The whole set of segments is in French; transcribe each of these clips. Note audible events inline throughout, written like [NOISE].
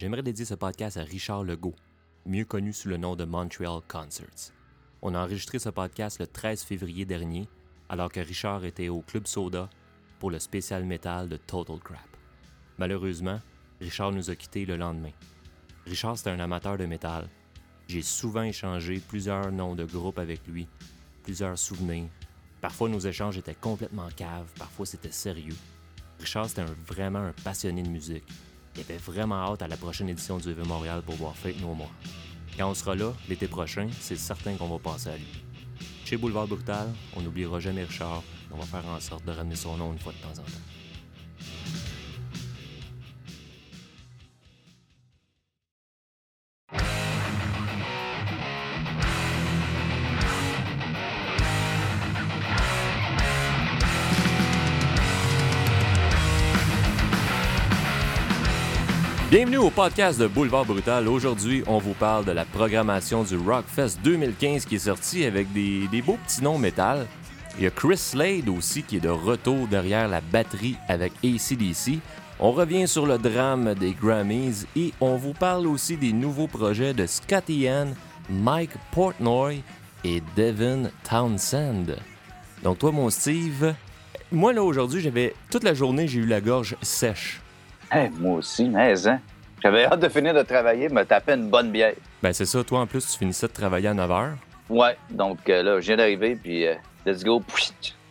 J'aimerais dédier ce podcast à Richard Legault, mieux connu sous le nom de Montreal Concerts. On a enregistré ce podcast le 13 février dernier, alors que Richard était au Club Soda pour le spécial métal de Total Crap. Malheureusement, Richard nous a quittés le lendemain. Richard, c'était un amateur de métal. J'ai souvent échangé plusieurs noms de groupes avec lui, plusieurs souvenirs. Parfois, nos échanges étaient complètement caves, parfois c'était sérieux. Richard, c'était vraiment un passionné de musique. Il avait vraiment hâte à la prochaine édition du EV Montréal pour voir Fake No More. Quand on sera là, l'été prochain, c'est certain qu'on va passer à lui. Chez Boulevard Brutal, on n'oubliera jamais Richard. On va faire en sorte de ramener son nom une fois de temps en temps. Podcast de Boulevard Brutal. Aujourd'hui, on vous parle de la programmation du Rockfest 2015 qui est sorti avec des, des beaux petits noms métal. Il y a Chris Slade aussi qui est de retour derrière la batterie avec ACDC. On revient sur le drame des Grammys et on vous parle aussi des nouveaux projets de Scotty Ian, Mike Portnoy et Devin Townsend. Donc toi, mon Steve, moi là aujourd'hui, j'avais toute la journée, j'ai eu la gorge sèche. Hey, moi aussi, mais hein. J'avais hâte de finir de travailler, me taper une bonne bière. Ben c'est ça, toi en plus tu finissais de travailler à 9h. Ouais, donc euh, là, je viens d'arriver, puis euh, let's go.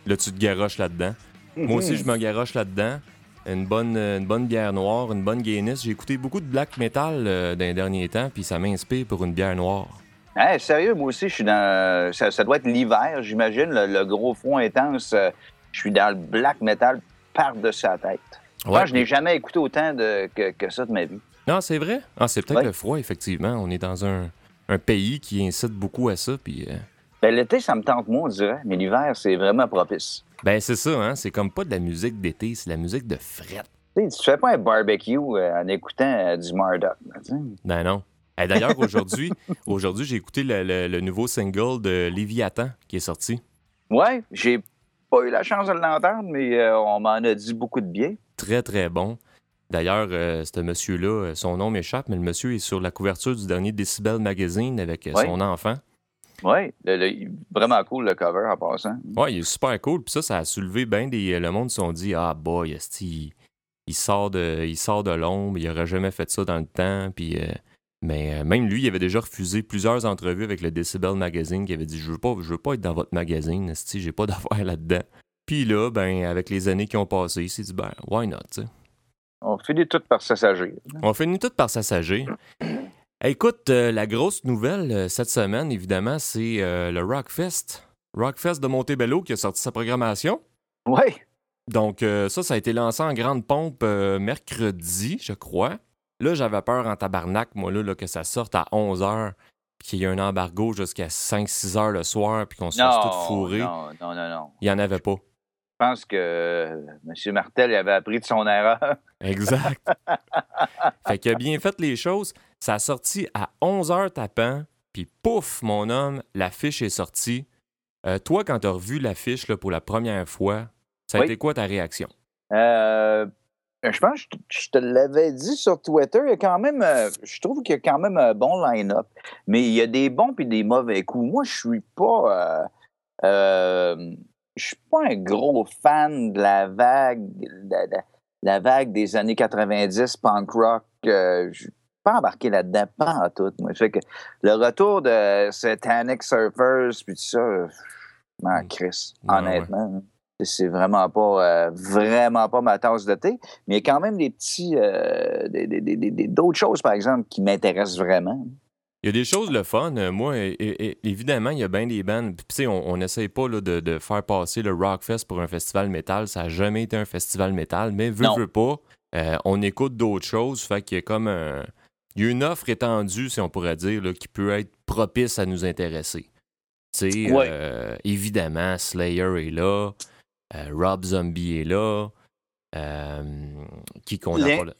Là tu te garoches là-dedans. Moi aussi je me garoche là-dedans. Une bonne, euh, une bonne bière noire, une bonne Guinness. J'ai écouté beaucoup de black metal euh, dans les derniers temps, puis ça m'inspire pour une bière noire. Hey, sérieux, moi aussi, je suis dans. Ça, ça doit être l'hiver, j'imagine, le, le gros front intense. je suis dans le black metal par-dessus la tête. Moi, je n'ai jamais écouté autant de, que, que ça de ma vie. Non, c'est vrai. Ah, c'est peut-être Ouais. le froid, effectivement. On est dans un, un pays qui incite beaucoup à ça, puis... euh, Ben, L'été, ça me tente moins, on dirait, mais l'hiver, c'est vraiment propice. Ben c'est ça, hein. C'est comme pas de la musique d'été, c'est de la musique de fret. Tu fais pas un barbecue euh, en écoutant euh, du sais. Ben non. Eh, D'ailleurs, aujourd'hui, [LAUGHS] aujourd'hui, j'ai écouté le, le- le nouveau single de Léviathan qui est sorti. Ouais, j'ai pas eu la chance de l'entendre, mais on m'en a dit beaucoup de bien. Très, très bon. D'ailleurs, euh, ce monsieur-là, euh, son nom m'échappe, mais le monsieur est sur la couverture du dernier Decibel Magazine avec euh, son enfant. Oui, vraiment cool le cover en passant. Ouais, il est super cool. Puis ça, ça a soulevé bien des. Le monde se sont dit Ah, boy, il, il sort de, il sort de l'ombre, il aurait jamais fait ça dans le temps. Puis. euh, mais euh, même lui, il avait déjà refusé plusieurs entrevues avec le Decibel Magazine qui avait dit Je veux pas, je veux pas être dans votre magazine, esti, j'ai pas [LAUGHS] d'affaires là-dedans. Puis là, ben, avec les années qui ont passé, il s'est dit Ben, why not, tu sais. On finit tout par s'assagir. On finit tout par s'assager. [CLEARS THROAT] Écoute, euh, la grosse nouvelle euh, cette semaine, évidemment, c'est euh, le Rockfest. Rockfest de Montebello qui a sorti sa programmation. Oui, Donc, ça, ça a été lancé en grande pompe mercredi, je crois. Là, j'avais peur en tabarnak, moi, là, là, que ça sorte à 11h, puis qu'il y ait un embargo jusqu'à 5-6 heures le soir, puis qu'on se fasse tout non, fourrer. non, non, non, non. Il n'y en avait pas. Je pense que euh, M. Martel avait appris de son erreur. [LAUGHS] Exact. fait qu'il a bien fait les choses. Ça a sorti à 11h tapant, puis pouf, mon homme, l'affiche est sortie. Euh, toi, quand tu as revu l'affiche pour la première fois, ça a Oui. été quoi ta réaction? Euh, je pense que je te- l'avais dit sur Twitter, il y a quand même, euh, je trouve qu'il y a quand même un bon line-up, mais il y a des bons puis des mauvais coups. Moi, je suis pas, euh, je suis pas un gros fan de la vague, de la, vague des années 90 punk rock. Euh, je suis pas embarqué là-dedans, pas en tout. Moi, fait que le retour de Satanic Surfers puis tout ça, je m'en crisse, Ouais, honnêtement. C'est vraiment pas euh, vraiment pas ma tasse de thé, mais il y a quand même des petits euh, d'autres choses, par exemple, qui m'intéressent vraiment. Il y a des choses le fun. Euh, Moi, évidemment, il y a bien des bands. Puis, tu sais, on n'essaye pas là, de, de faire passer le Rockfest pour un festival métal. Ça n'a jamais été un festival métal, mais veut, Non. veut pas. euh, on écoute d'autres choses. Fait qu'il y a comme un. Il y a une offre étendue, si on pourrait dire, là, qui peut être propice à nous intéresser. Tu sais, Ouais. euh, évidemment, Slayer est là. euh, Rob Zombie est là. qui qu'on a pas là?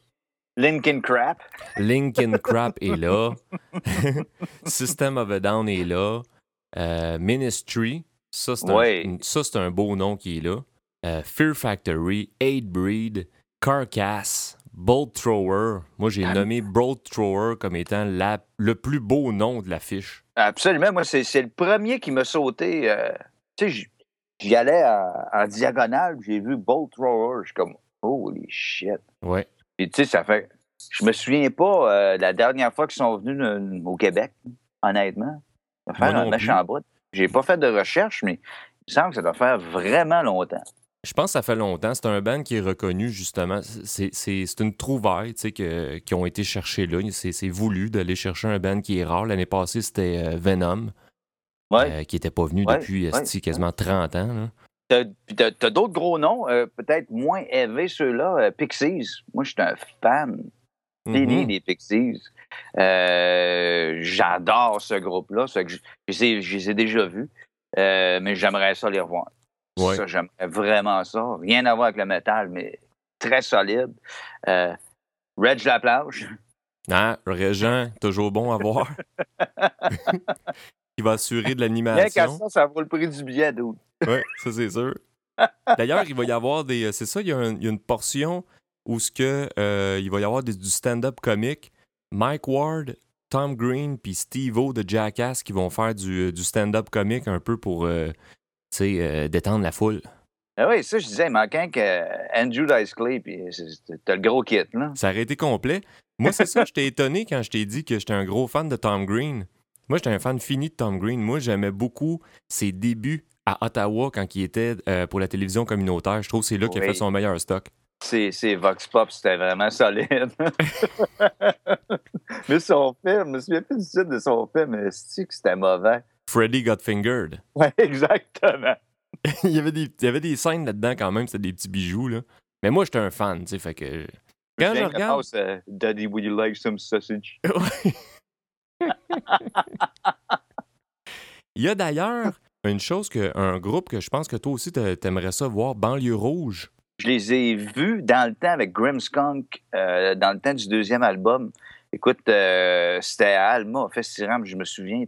Linkin Crap. Linkin [LAUGHS] Crap est là. [LAUGHS] System of a Down est là. Euh, Ministry, ça c'est un, ça, c'est un beau nom qui est là. Euh, Fear Factory, Hate Breed, Carcass, Bolt Thrower. Moi, j'ai nommé Bolt Thrower comme étant la, le plus beau nom de l'affiche. Absolument. Moi, c'est le premier qui m'a sauté. euh, tu sais, j'y allais en, en diagonale, j'ai vu Bolt Thrower. Je suis comme, holy shit. Ouais. Et tu sais, ça fait. Je me souviens pas euh, la dernière fois qu'ils sont venus euh, au Québec, honnêtement. Ça fait un méchant bout. J'ai pas fait de recherche, mais il me semble que ça doit faire vraiment longtemps. Je pense que ça fait longtemps. C'est un band qui est reconnu, justement. C'est une trouvaille, tu sais, que- qui ont été cherchés là. C'est voulu d'aller chercher un band qui est rare. L'année passée, c'était euh, Venom, Ouais. euh, qui n'était pas venu Ouais, depuis ouais, quasiment 30 ans. là. T'as- t'as d'autres gros noms, euh, peut-être moins élevés, ceux-là. euh, Pixies. Moi, je suis un fan fini Mhm. des Pixies. Euh, J'adore ce groupe-là. Je je les ai- déjà vus, mais j'aimerais ça les revoir. Ouais. Ça, j'aimerais vraiment ça. Rien à voir avec le métal, mais très solide. Reg Laplage. Ah, Régent, toujours bon à voir. [LAUGHS] Va assurer de Rien qu'à l'animation. ça, ça vaut le prix du billet, dude. Oui, ça c'est sûr. [LAUGHS] D'ailleurs, il va y avoir des. euh, C'est ça, il y, a un- il y a une portion où ce que, euh, il va y avoir des- du stand-up comique. Mike Ward, Tom Green puis Steve-O de Jackass qui vont faire du, euh, du stand-up comique un peu pour euh, tu sais, euh, détendre la foule. Ah oui, ça, je disais, il manquait que Andrew Dice Clay, puis t'as le gros kit, là. Ça aurait été complet. Moi, c'est ça, j'étais étonné quand je t'ai dit que j'étais un gros fan de Tom Green. Moi, j'étais un fan fini de Tom Green. Moi, j'aimais beaucoup ses débuts à Ottawa quand il était euh, pour la télévision communautaire. Je trouve que c'est là qu'il a fait son meilleur stock. C'est Vox Pop, c'était vraiment solide. [LAUGHS] mais son film, je me souviens plus du titre de son film, mais c'est que c'était mauvais? Freddy Got Fingered. Ouais, [LAUGHS] exactement. [LAUGHS] il, y avait des, il y avait des scènes là-dedans quand même, c'était des petits bijoux. Là. Mais moi, j'étais un fan, tu sais, fait que... Quand je regarde... passe, euh, Daddy, would you like some sausage? Il y a d'ailleurs une chose, que, un groupe que je pense que toi aussi t'a- t'aimerais ça voir, Banlieue Rouge. Je les ai vus dans le temps avec Grimmskunk, euh, dans le temps du deuxième album. Écoute, euh, c'était à Alma, au Festiram, je me souviens.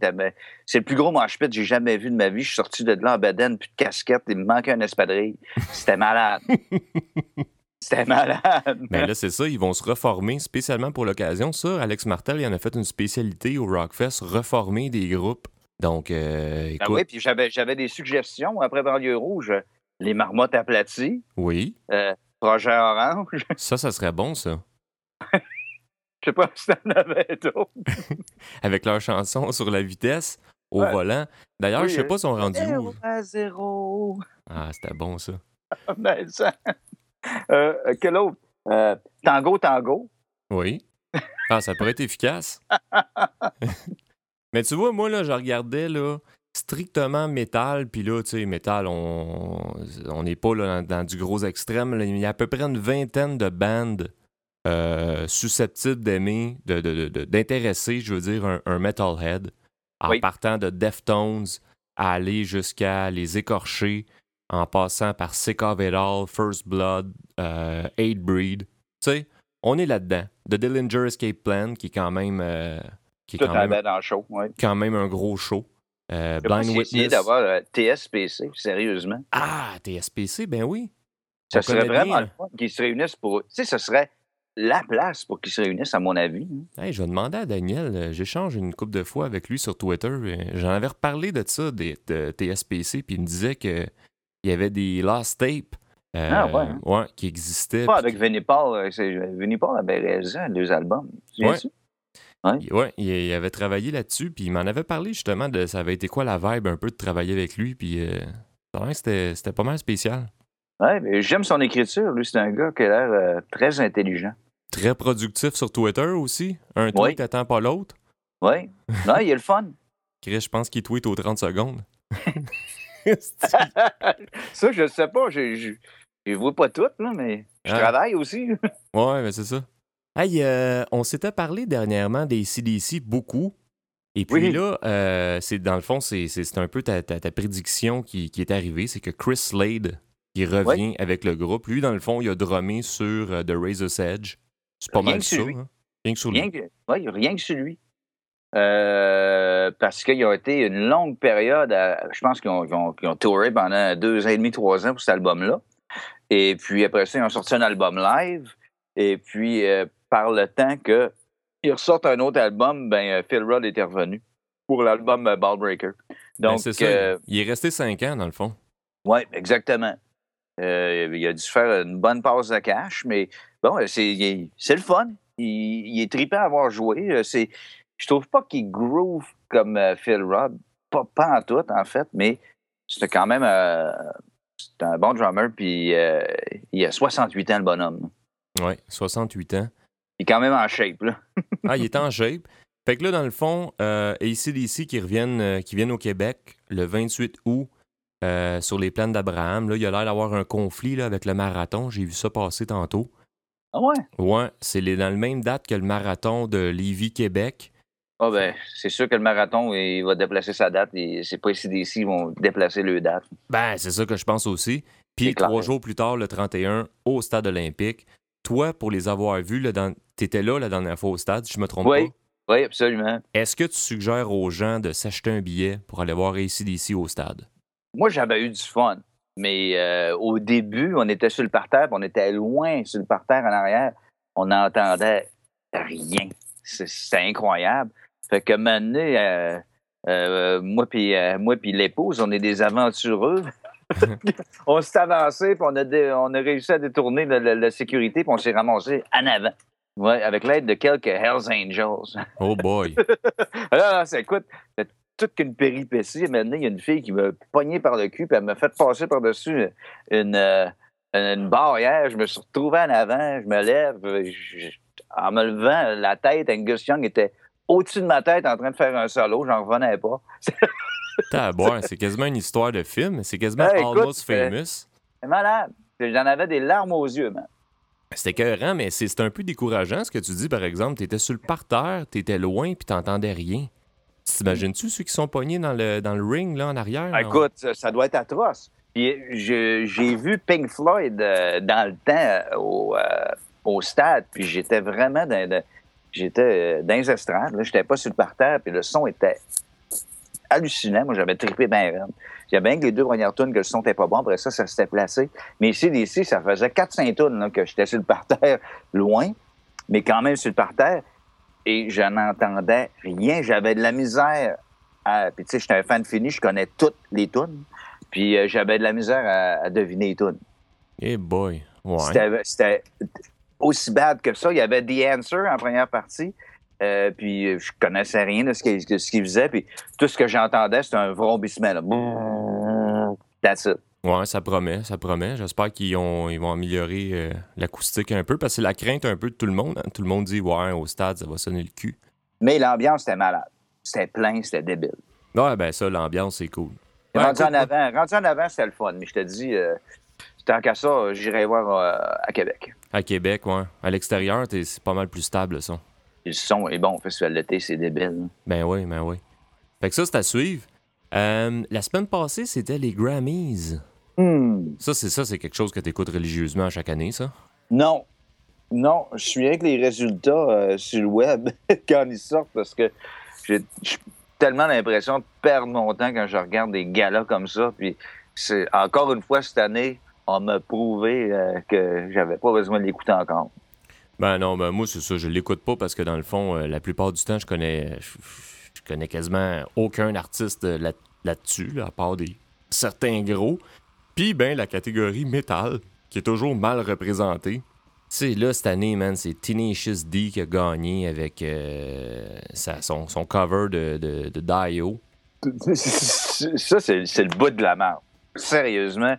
C'est le plus gros mosh pit que j'ai jamais vu de ma vie. Je suis sorti de là en bedaine, plus de casquette, il me manquait un espadrille. C'était malade. [LAUGHS] C'était malade. Mais là, c'est ça, ils vont se reformer spécialement pour l'occasion. Ça, Alex Martel, il en a fait une spécialité au Rockfest, reformer des groupes. Donc, euh, Ah écoute, oui, puis j'avais, j'avais des suggestions après Banlieue Rouge. Les marmottes aplaties, oui, euh, Projet Orange. [LAUGHS] ça, ça serait bon, ça. Je sais pas si t'en avais d'autres. [LAUGHS] Avec leur chanson sur la vitesse au Ouais. volant. D'ailleurs, Oui, je sais pas si on rendu où. Zéro à zéro. Ah, c'était bon, ça. [LAUGHS] Ben, ça- Euh, euh, quel autre? Euh, tango, tango. Oui. Ah, ça pourrait être efficace. [LAUGHS] Mais tu vois, moi, là, je regardais, là, strictement métal, puis là, tu sais, métal, on on n'est pas là, dans, dans du gros extrême. là. Il y a à peu près une vingtaine de bandes euh, susceptibles d'aimer, de- de- de- de- d'intéresser, je veux dire, un, un metalhead, en Oui. partant de Deftones à aller jusqu'à les écorcher, en passant par Sick of It All, First Blood, euh, Hatebreed. Tu sais, on est là-dedans. The Dillinger Escape Plan, qui est quand même, euh, qui est Tout quand même, avait dans le show. Ouais. quand même un gros show. Euh, Blind Witness. d'avoir euh, TSPC, sérieusement. Ah, TSPC, ben oui. Ça On serait vraiment bien. qu'ils se réunissent pour. Tu sais, ce serait la place pour qu'ils se réunissent, à mon avis. hein. Hey, je vais demander à Daniel, euh, j'échange une couple de fois avec lui sur Twitter. J'en avais reparlé de ça, des, de TSPC, puis il me disait que il y avait des lost tapes euh, Ah, ouais, hein? ouais, qui existaient. Pas avec Vinnie Paul. euh, Vinnie Paul avait raison, deux albums. Tu Ouais. Ouais, il, avait travaillé là-dessus, puis il m'en avait parlé justement de ça avait été quoi la vibe un peu de travailler avec lui, puis euh, c'était pas mal spécial. Ouais, mais j'aime son écriture. Lui, c'est un gars qui a l'air euh, très intelligent. Très productif sur Twitter aussi. Un tweet Oui. attend pas l'autre. Oui. Non, il est le fun. [LAUGHS] Chris, je pense qu'il tweet aux 30 secondes. [LAUGHS] ça, je ne sais pas. Je les vois pas toutes, là, mais je Ah. travaille aussi. Ouais, mais c'est ça. Hey, euh, on s'était parlé dernièrement des CDC beaucoup. Et puis Oui. là, euh, c'est dans le fond, c'est un peu ta, ta- ta prédiction qui, qui est arrivée. C'est que Chris Slade, qui revient avec le groupe, lui, dans le fond, il a drummé sur euh, The Razor's Edge. C'est pas Rien mal ça. hein? Rien que sur lui. Rien que, ouais, rien que sur lui. Euh, parce qu'ils ont été une longue période, à- je pense qu'ils ont, ont touré pendant deux ans et demi, trois ans pour cet album-là. Et puis après ça, ils ont sorti un album live. Et puis, euh, par le temps qu'ils ressortent un autre album, ben, euh, Phil Rudd était revenu pour l'album Ballbreaker. Ben, Donc, ça. euh, Il est resté cinq ans, dans le fond. oui, exactement. Il a dû faire une bonne passe de cash, mais bon, c'est le fun. Il, il est trippant à avoir joué. C'est, je trouve pas qu'il groove comme euh, Phil Rudd. Pas, pas en tout, en fait, mais c'était quand même euh, c'est un bon drummer. Puis euh, il a 68 ans, le bonhomme. Oui, 68 ans. Il est quand même en shape. Là. [LAUGHS] Ah, il est en shape. Fait que là, dans le fond, euh, ACDC qui reviennent, qui viennent au Québec le 28 août sur les plaines d'Abraham. Là, il a l'air d'avoir un conflit là, avec le marathon. J'ai vu ça passer tantôt. Ah ouais? Ouais, c'est dans la même date que le marathon de Lévis-Québec. Ah ben, c'est sûr que le marathon, il va déplacer sa date. C'est pas ici d'ici, ils vont déplacer le date. Ben, c'est ça que je pense aussi. Puis trois jours plus tard, le 31, au stade olympique. Toi, pour les avoir vus, là, dans... t'étais là la dernière fois au stade, je me trompe Oui. pas? Oui, absolument. Est-ce que tu suggères aux gens de s'acheter un billet pour aller voir ACDC au stade? Moi, j'avais eu du fun. Mais euh, au début, on était sur le parterre, puis on était loin sur le parterre en arrière. On n'entendait rien. C'est- C'était incroyable. Fait que maintenant, euh, euh, moi puis euh, moi puis l'épouse, on est des aventureux. [LAUGHS] on s'est avancé, puis on a, dé- on a réussi à détourner la, la- la sécurité, puis on s'est ramassé en avant. Ouais, avec l'aide de quelques Hells Angels. Oh boy! [LAUGHS] Ah, non, c'est, écoute, c'est toute qu'une péripétie. Maintenant, il y a une fille qui m'a pogné par le cul, puis elle m'a fait passer par-dessus une, une barrière. Je me suis retrouvé en avant, je me lève. je- en me levant la tête, Angus Young était au-dessus de ma tête en train de faire un solo. J'en revenais pas. [LAUGHS] C'est quasiment une histoire de film. C'est quasiment Hey, écoute, Almost euh, Famous. C'est malade. J'en avais des larmes aux yeux, man. C'était écœurant, mais c'est un peu décourageant ce que tu dis, par exemple. T'étais sur le parterre, t'étais loin, puis t'entendais rien. T'imagines-tu ceux qui sont pognés dans le, dans le ring, là, en arrière? Ah, là? Écoute, ça, doit être atroce. Puis j'ai vu Pink Floyd euh, dans le temps euh, au, euh, au stade, puis j'étais vraiment dans, dans- j'étais euh, dans les estrades. Là, j'étais pas sur le parterre, puis le son était hallucinant. Moi, j'avais trippé bien raide. Il y bien que les deux premières tunes que le son n'était pas bon. Après ça, ça s'était placé. Mais ici, d'ici, ça faisait 4-5 tunes là, que j'étais sur le parterre [LAUGHS] loin, mais quand même sur le parterre. Et je n'entendais rien. J'avais de la misère. à- Puis tu sais, j'étais un fan fini, je connais toutes les tunes. Puis euh, j'avais de la misère à, à deviner les tunes. Eh boy. Ouais. C'était aussi bad que ça. Il y avait The Answer en première partie. Euh, puis euh, je connaissais rien de ce qu'il qu'il faisait. Puis tout ce que j'entendais, c'était un vrombissement. Là. That's it. Ouais, ça promet, ça promet. J'espère qu'ils ont, ils vont améliorer euh, l'acoustique un peu, parce que c'est la crainte un peu de tout le monde. hein. Tout le monde dit, ouais, au stade, ça va sonner le cul. Mais l'ambiance était malade. C'était plein, c'était débile. Ouais, ben ça, l'ambiance, c'est cool. Ouais, rendu, en avant, rendu en avant, c'était le fun. Mais je te dis, euh, tant qu'à ça, j'irai voir euh, à Québec. À Québec, ouais. À l'extérieur, c'est pas mal plus stable, le son. Le son est bon, festival d'été, c'est débile. Ben oui, ben oui. Fait que ça, c'est à suivre. Euh, la semaine passée, c'était les Grammys. Hmm. Ça, c'est ça, c'est quelque chose que tu écoutes religieusement chaque année, ça? Non. Non, je suis avec les résultats euh, sur le web [LAUGHS] quand ils sortent parce que j'ai j'ai tellement l'impression de perdre mon temps quand je regarde des galas comme ça. Puis c'est encore une fois cette année, on m'a prouvé euh, que j'avais pas besoin de l'écouter encore. Ben non, ben moi, c'est ça, je l'écoute pas parce que dans le fond, euh, la plupart du temps, je connais je, je connais quasiment aucun artiste là- là-dessus, là, à part des certains gros. Puis, ben, la catégorie métal, qui est toujours mal représentée. Tu sais, là, cette année, man, c'est Tenacious D qui a gagné avec euh, sa- son, son cover de, de, de Dio. [LAUGHS] ça, c'est c'est le bout de la merde. Sérieusement.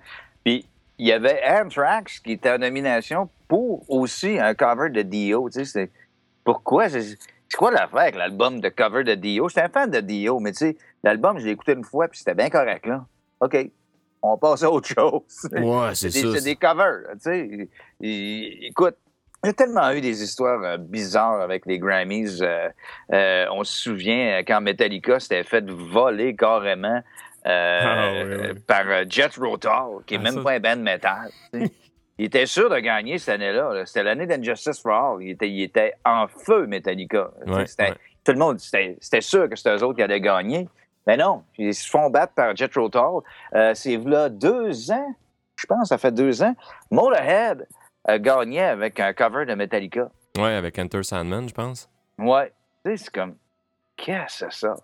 Il y avait Anthrax qui était en nomination pour aussi un cover de Dio. Tu sais, pourquoi? C'est quoi l'affaire avec l'album de cover de Dio? J'étais un fan de Dio, mais tu sais, l'album, je l'ai écouté une fois, puis c'était bien correct, là. OK. On passe à autre chose. Ouais, c'est ça. c'est des covers, tu sais. Écoute, a tellement eu des histoires euh, bizarres avec les Grammys. Euh, euh, on se souvient quand Metallica s'était fait voler carrément euh, Ah, oui, oui. par euh, Jet Rotal, qui est Ah, même ça- pas un band metal. [LAUGHS] il était sûr de gagner cette année-là. là. C'était l'année d'Injustice for All. Il était, il était en feu, Metallica. Ouais, ouais. Tout le monde, c'était sûr que c'était eux autres qui allaient gagner. Mais non, ils se font battre par Jet Rotal. Euh, c'est là deux ans, je pense, ça fait deux ans. Motorhead euh, gagnait avec un cover de Metallica. Ouais, avec Enter Sandman, je pense. Ouais. C'est comme. Qu'est-ce que c'est ça?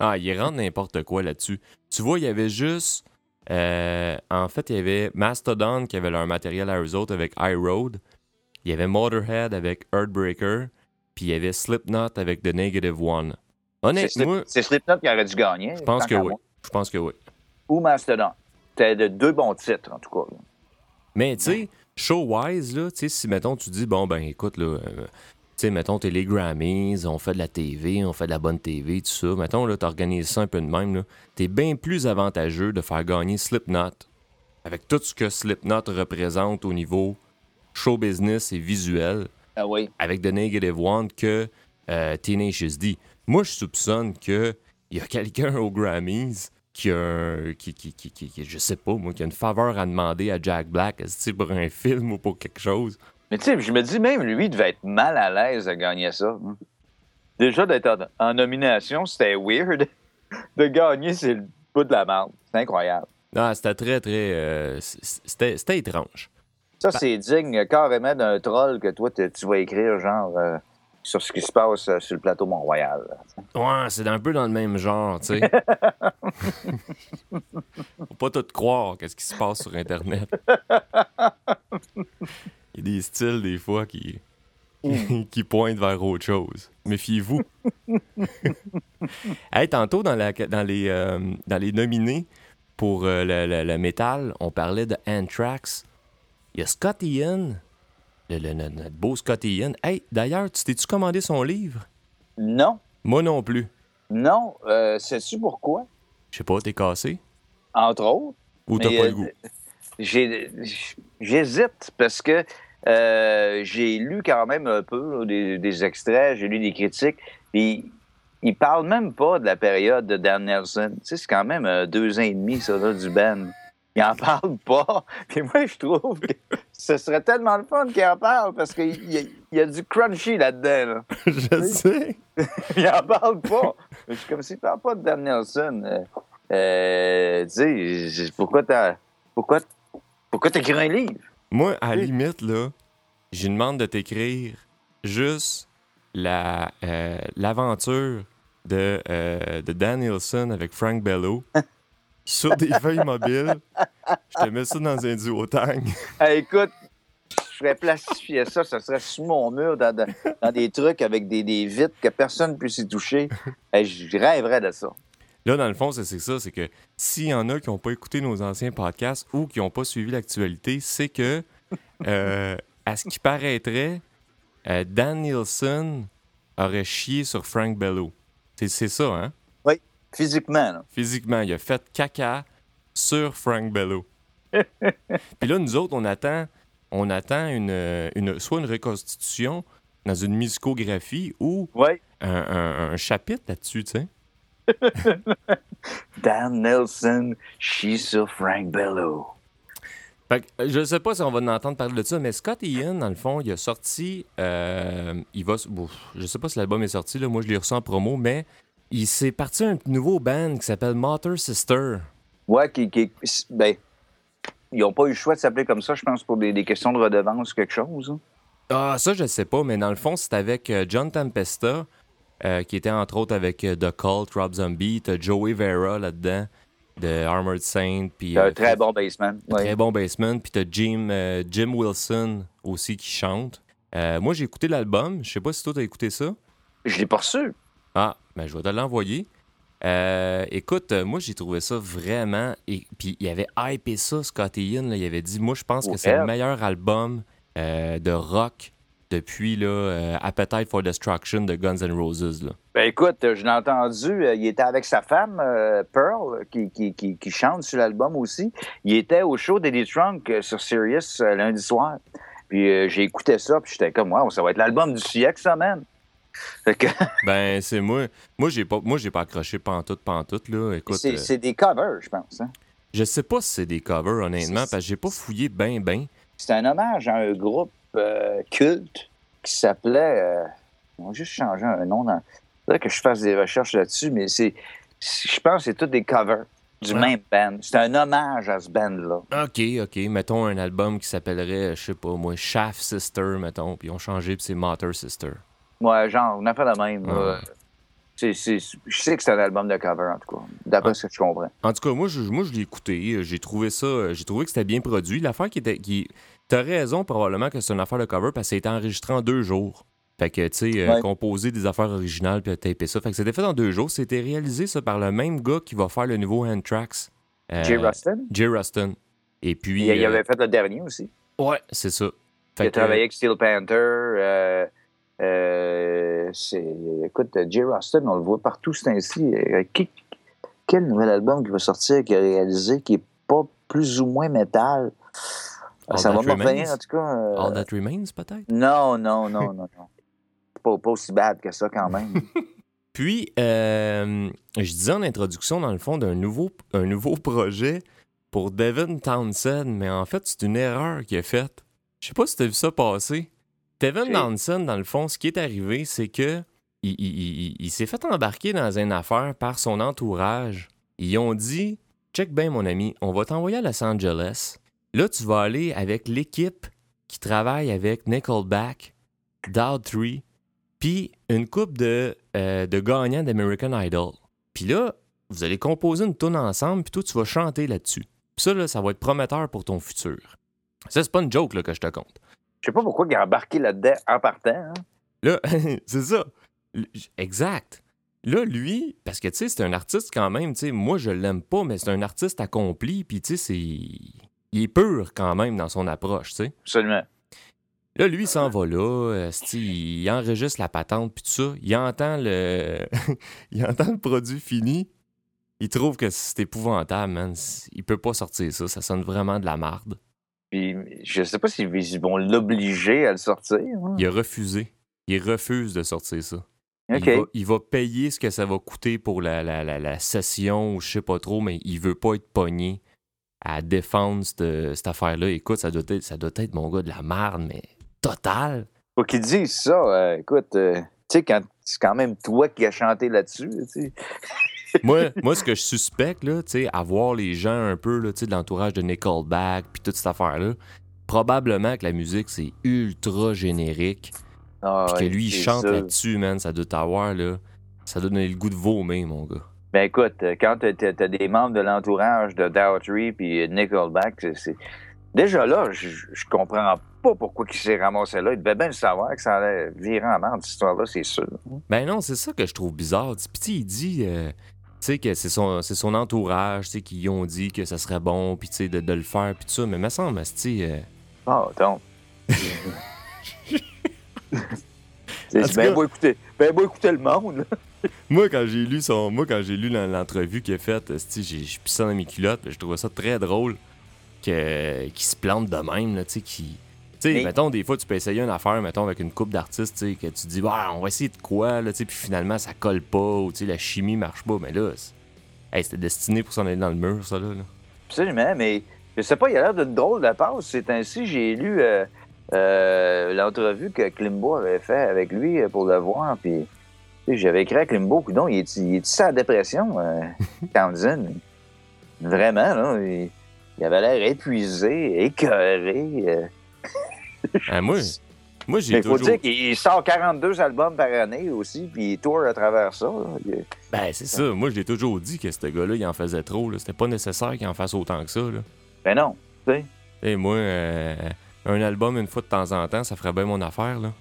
Ah, il rentre n'importe quoi là-dessus. Tu vois, il y avait juste. euh, en fait, il y avait Mastodon qui avait leur matériel à eux autres avec High Road. Il y avait Motorhead avec Earthbreaker. Puis il y avait Slipknot avec The Negative One. Honnêtement, c'est Slipknot qui aurait dû gagner. je pense que oui. Je pense que oui. Ou Mastodon. C'était de deux bons titres, en tout cas. Mais tu sais, show-wise, là, tu sais, si mettons, tu dis, bon, ben écoute, là, euh, sais, mettons, t'es les Grammys, on fait de la TV, on fait de la bonne TV, tout ça. Mettons, là, t'organises ça un peu de même, là. T'es bien plus avantageux de faire gagner Slipknot avec tout ce que Slipknot représente au niveau show business et visuel Ah oui. avec The Negative One que euh, Tenacious D. Moi, je soupçonne que il y a quelqu'un aux Grammys qui a, un- qui, qui, qui, je sais pas, moi, qui a une faveur à demander à Jack Black, est-ce pour un film ou pour quelque chose? Mais tu sais, je me dis même, lui, il devait être mal à l'aise de gagner ça. hein. Déjà, d'être en, en nomination, c'était weird. [LAUGHS] De gagner, c'est le bout de la merde. C'est incroyable. Non, c'était très, très. euh, c'était, c'était étrange. Ça, c'est digne carrément d'un troll que toi, tu vas écrire, genre, euh, sur ce qui se passe euh, sur le plateau Mont-Royal. Ouais, c'est un peu dans le même genre, tu sais. [LAUGHS] Faut pas tout croire, qu'est-ce qui se passe sur Internet. [LAUGHS] Il y a des styles, des fois, qui, [LAUGHS] qui pointent vers autre chose. Méfiez-vous. [LAUGHS] hey, tantôt, dans, la, dans, les, euh, dans les nominés pour euh, le, le- le métal, on parlait de Anthrax. Il y a Scott Ian, le, notre beau Scott Ian. Hey, d'ailleurs, tu t'es-tu commandé son livre? Non, Moi non plus. non. Euh, Sais-tu pourquoi? Je sais pas, t'es cassé? Entre autres. Ou t'as pas euh, le goût? j'ai- J'hésite parce que euh, j'ai lu quand même un peu là, des, des extraits, j'ai lu des critiques. Puis il parle même pas de la période de Dan Nelson. Tu sais, c'est quand même euh, deux ans et demi, ça, là, du Ben. Il en parle pas. [LAUGHS] Puis moi, je trouve que ce serait tellement le fun qu'il en parle parce qu'il y, y a du crunchy là-dedans. là. [LAUGHS] Je sais? [LAUGHS] il en parle pas. Je suis comme s'il parle pas de Dan Nelson. Euh, euh, tu sais, pourquoi t'as. Pourquoi, pourquoi t'écris un livre? Moi, à la Oui. limite, là, je demande de t'écrire juste la, euh, l'aventure de, euh, de Dan Nielsen avec Frank Bello [LAUGHS] sur des feuilles mobiles. Je te mets ça dans un duotang. [LAUGHS] Hey, écoute, je ferais plastifier ça, ça serait sous mon mur dans, dans- dans des trucs avec des, des vitres que personne ne puisse y toucher. Hey, je rêverais de ça. Là, dans le fond, c'est, c'est ça, c'est que s'il y en a qui n'ont pas écouté nos anciens podcasts ou qui n'ont pas suivi l'actualité, c'est que, [LAUGHS] euh, à ce qui paraîtrait, euh, Dan Nielsen aurait chié sur Frank Bello. C'est, c'est ça, hein? Physiquement, là. Physiquement, il a fait caca sur Frank Bello. [LAUGHS] Puis là, nous autres, on attend, on attend une, une, soit une reconstitution dans une musicographie ou Oui. un, un- un chapitre là-dessus, tu sais. [LAUGHS] Dan Nelson chie sur Frank Bello. Fait que, je sais pas si on va en entendre parler de ça, mais Scott Ian, dans le fond, il a sorti. euh, il va. je sais pas si l'album est sorti, là, moi je l'ai reçu en promo, mais il s'est parti un nouveau band qui s'appelle Mother Sister. Ouais, qui, qui- ben, ils n'ont pas eu le choix de s'appeler comme ça, je pense, pour des, des questions de redevance ou quelque chose. hein. Ah, ça, je sais pas, mais dans le fond, c'est avec euh, John Tempesta, euh, qui était entre autres avec euh, The Cult, Rob Zombie. T'as Joey Vera là-dedans, de Armored Saint. Puis, C'est un euh, très bon baseman. un. Très bon bassman. Puis t'as Jim, euh, Jim Wilson aussi qui chante. Euh, moi, j'ai écouté l'album. Je sais pas si toi, t'as écouté ça. Je l'ai pas reçu. Ah, ben je vais te l'envoyer. Euh, écoute, euh, moi j'ai trouvé ça vraiment. Et puis il avait hypé ça, Scott Ian. là, il avait dit Moi je pense que c'est le meilleur album euh, de rock depuis là, euh, Appetite for Destruction de Guns N' Roses. Là. Ben écoute, je l'ai entendu, euh, il était avec sa femme, euh, Pearl, qui, qui, qui, qui chante sur l'album aussi. Il était au show d'Eddie Trunk euh, sur Sirius euh, lundi soir. Puis euh, j'ai écouté ça, puis j'étais comme, wow, ça va être l'album du siècle, ça, man. Que [LAUGHS] Ben c'est moi. Moi j'ai pas moi j'ai pas accroché pantoute pantoute là. Écoute, c'est euh, c'est des covers, je pense. Hein. je sais pas si c'est des covers honnêtement parce que j'ai pas fouillé ben ben. C'est un hommage à un groupe euh, culte qui s'appelait. euh, on va juste changer un nom. Dans... Il faudrait que je fasse des recherches là-dessus, mais c'est. Je pense que c'est tous des covers. du Ouais. même band. C'est un hommage à ce band-là. OK, OK. Mettons un album qui s'appellerait, je sais pas moi, Shaft Sister, mettons, puis ils ont changé, puis c'est Mater Sister. Ouais, genre, on a fait la même. Ouais. euh, c'est- je sais que c'est un album de cover, en tout cas, d'après Ouais. ce que je comprends. En tout cas, moi, je, moi, je l'ai écouté. euh, J'ai trouvé ça. J'ai trouvé que c'était bien produit. L'affaire qui était. Qui... T'as raison, probablement, que c'est une affaire de cover parce que ça a été enregistré en deux jours. Fait que, tu sais, euh, composer des affaires originales puis taper ça. Fait que c'était fait en deux jours. C'était réalisé, ça, par le même gars qui va faire le nouveau Hand-Tracks. euh, Jay Rustin, Jay Rustin. Et puis. il, il euh, avait fait le dernier aussi. Ouais, c'est ça. Il a que, travaillé avec Steel Panther. euh, écoute, Jay Rustin, on le voit partout, c'est ainsi. Qui- quel nouvel album qui va sortir, qui a réalisé, qui est pas plus ou moins métal? All Ça va me revenir, en tout cas. euh, All That Remains, peut-être? Non, non, non, non, non. Pas, pas aussi bad que ça, quand [LAUGHS] même. Puis, euh, je disais en introduction, dans le fond, d'un nouveau, un nouveau projet pour Devin Townsend, mais en fait, c'est une erreur qu'il a faite. Je sais pas si tu as vu ça passer. Devin. Townsend, dans le fond, ce qui est arrivé, c'est que il, il- il- il s'est fait embarquer dans une affaire par son entourage. Ils ont dit Check bien, mon ami, on va t'envoyer à Los Angeles. Là, tu vas aller avec l'équipe qui travaille avec Nickelback, Doubttree, puis une coupe de, euh, de gagnants d'American Idol. Puis là, vous allez composer une tune ensemble, puis toi, tu vas chanter là-dessus. Puis ça, là, ça va être prometteur pour ton futur. Ça, c'est pas une joke là, que je te compte. Je sais pas pourquoi il a embarqué là-dedans en partant. hein. Là, [LAUGHS] c'est ça. Exact. Là, lui, parce que, tu sais, c'est un artiste quand même, tu sais, moi, je l'aime pas, mais c'est un artiste accompli, puis, tu sais, c'est... Il est pur quand même dans son approche, tu sais. Absolument. Là, lui, il s'en va là, euh, il enregistre la patente, puis tout ça. Il entend le... [LAUGHS] il entend le produit fini. Il trouve que c'est épouvantable, man. Il peut pas sortir ça. Ça sonne vraiment de la marde. Puis je sais pas s'ils vont l'obliger à le sortir. hein. Il a refusé. Il refuse de sortir ça. Il, va, il va payer ce que ça va coûter pour la, la, la, la session ou je sais pas trop, mais il veut pas être pogné à défendre cette, cette affaire-là. Écoute, ça doit, être, ça doit être, mon gars, de la merde, mais totale. Faut qu'ils disent ça. euh, écoute, euh, tu sais, quand c'est quand même toi qui as chanté là-dessus. [LAUGHS] moi, moi, ce que je suspecte, là, tu sais, à voir les gens un peu là, de l'entourage de Nickelback puis toute cette affaire-là, probablement que la musique, c'est ultra générique. Ah, Puis que ouais, lui, il chante là-dessus, man, ça doit t'avoir, là. Ça doit donner le goût de vomir, mon gars. Ben écoute, euh, quand t'as t'as- t'as des membres de l'entourage de Doubtry puis Nickelback, c'est-. Déjà là, je, comprends pas pourquoi il s'est ramassé là. Il devait bien le savoir que ça allait virer en merde, cette histoire-là, c'est sûr. Ben non, c'est ça que je trouve bizarre. Puis tu il dit, euh, tu sais, que c'est son, son entourage, tu sais, qui ont dit que ça serait bon, puis tu de, de le faire, puis tout ça. Mais me semble, asti, euh, Ah, donc. [LAUGHS] C'est bien beau écouter, ben beau écouter le monde. là. [LAUGHS] Moi, quand j'ai lu son, moi, quand j'ai lu l'en- l'entrevue qu'il a faite, asti, j'ai pissé dans mes culottes. Je trouvais ça très drôle que, qu'il se plante de même, là, tu sais, qui... Tu sais, mettons, des fois, tu peux essayer une affaire, mettons, avec une coupe d'artistes, tu sais, que tu dis, ah, on va essayer de quoi, là, tu sais, puis finalement, ça colle pas, ou, tu sais, la chimie marche pas. Mais là, hey, c'était destiné pour s'en aller dans le mur, ça, là. là. Absolument, mais je sais pas, il a l'air d'une drôle de passe. C'est ainsi, j'ai lu euh, euh, l'entrevue que Klimbo avait fait avec lui euh, pour le voir, puis j'avais écrit à Klimbo, non, il est il est sa dépression, euh, [LAUGHS] Townsend? Vraiment, là, il, il avait l'air épuisé, écœuré. euh. Ah, moi, moi j'ai il faut toujours... dire qu'il sort 42 albums par année aussi, puis il tourne à travers ça. là. Ben, c'est ça. Moi, je l'ai toujours dit que ce gars-là, il en faisait trop. C'était pas nécessaire qu'il en fasse autant que ça. Là. Ben non, tu sais. Et moi, euh, un album une fois de temps en temps, ça ferait bien mon affaire. Là.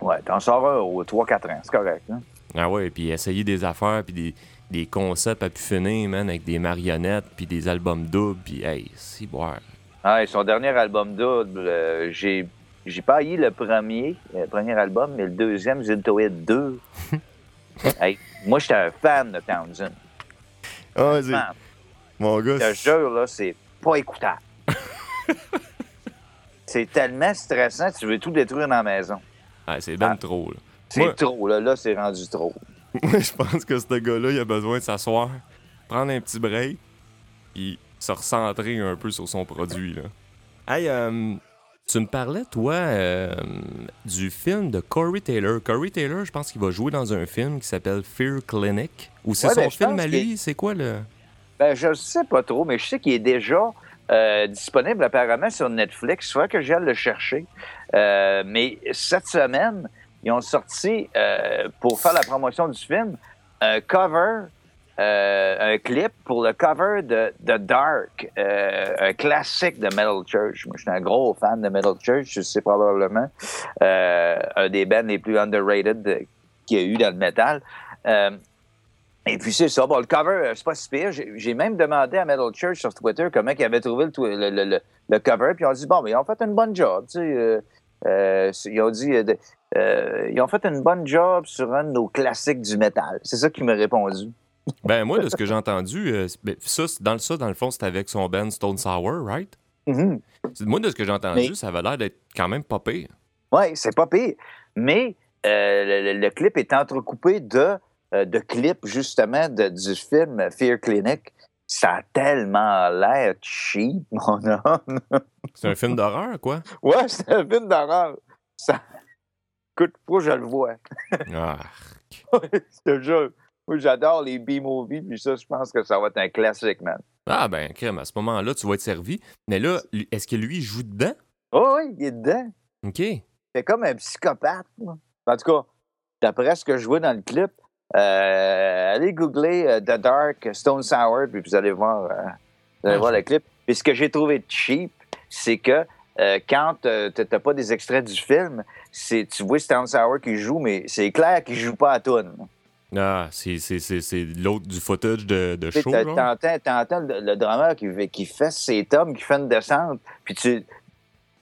Ouais, t'en sors un aux 3-4 ans, c'est correct. hein. Ah ouais, puis essayer des affaires, puis des, des concepts à pu finir, man, avec des marionnettes, puis des albums doubles, puis hey, c'est boire. Ah, et son dernier album double, euh, j'ai j'ai pas haï le premier, le premier album, mais le deuxième, Zintoid 2. [LAUGHS] Hey, moi, j'étais un fan de Townsend. Ah, Man, Mon je gars, te jure, là, c'est pas écoutable. [LAUGHS] c'est tellement stressant, tu veux tout détruire dans la maison. ah, c'est ben Ah. trop. Là. C'est trop, là. Là, c'est rendu trop. [LAUGHS] Moi, je pense que ce gars-là, il a besoin de s'asseoir, prendre un petit break, puis se recentrer un peu sur son produit. Là. Hey, euh, tu me parlais, toi, euh, du film de Corey Taylor. Corey Taylor, je pense qu'il va jouer dans un film qui s'appelle Fear Clinic. Ou c'est Ouais, son ben, film à lui? C'est quoi le. Ben, je ne sais pas trop, mais je sais qu'il est déjà euh, disponible apparemment sur Netflix. Il faudrait que j'aille le chercher. Euh, mais cette semaine, ils ont sorti, euh, pour faire la promotion du film, un cover, un clip pour le cover de The Dark, un classique de Metal Church. Moi, je suis un gros fan de Metal Church, sais probablement. un des bands les plus underrated qu'il y a eu dans le metal. Et puis c'est ça. Bon, le cover, euh, c'est pas si pire. J'ai même demandé à Metal Church sur Twitter comment ils avaient trouvé le, cover. Puis ont dit, bon, mais ils ont fait une bonne job. Tu sais, euh, euh, ils ont dit, ils ont fait une bonne job sur un de nos classiques du métal. C'est ça qu'il m'a répondu. [LAUGHS] ben moi, de ce que j'ai entendu, ben, ça, dans, ça, dans le fond, c'était avec son band Stone Sour, right? Mm-hmm. Moi, de ce que j'ai entendu, ça avait l'air d'être quand même pas pire. Oui, c'est pas pire. Mais le, clip est entrecoupé de euh, de clips, justement, de, du film Fear Clinic. Ça a tellement l'air cheap, [LAUGHS] mon homme. C'est un film d'horreur, quoi? Ouais, c'est un film d'horreur. Ça... Écoute, pas, je le vois. [LAUGHS] Ah. Moi, j'adore les B-movies, puis ça, je pense que ça va être un classique, man. Ah, ben, crème, à ce moment-là, tu vas être servi. Mais là, est-ce que lui, il joue dedans? Oh, oui, il est dedans. OK. C'est comme un psychopathe. En tout cas, d'après ce que je vois dans le clip, euh, allez googler euh, The Dark Stone Sour, puis vous allez voir, euh, vous allez voir le clip. Puis ce que j'ai trouvé cheap, c'est que quand tu n'as pas des extraits du film, c'est tu vois Stone Sour qui joue, mais c'est clair qu'il joue pas à tune. Ah, c'est l'autre du footage de, de show. T'entends le, le drummer qui, qui fait ses tomes, qui fait une descente, puis tu,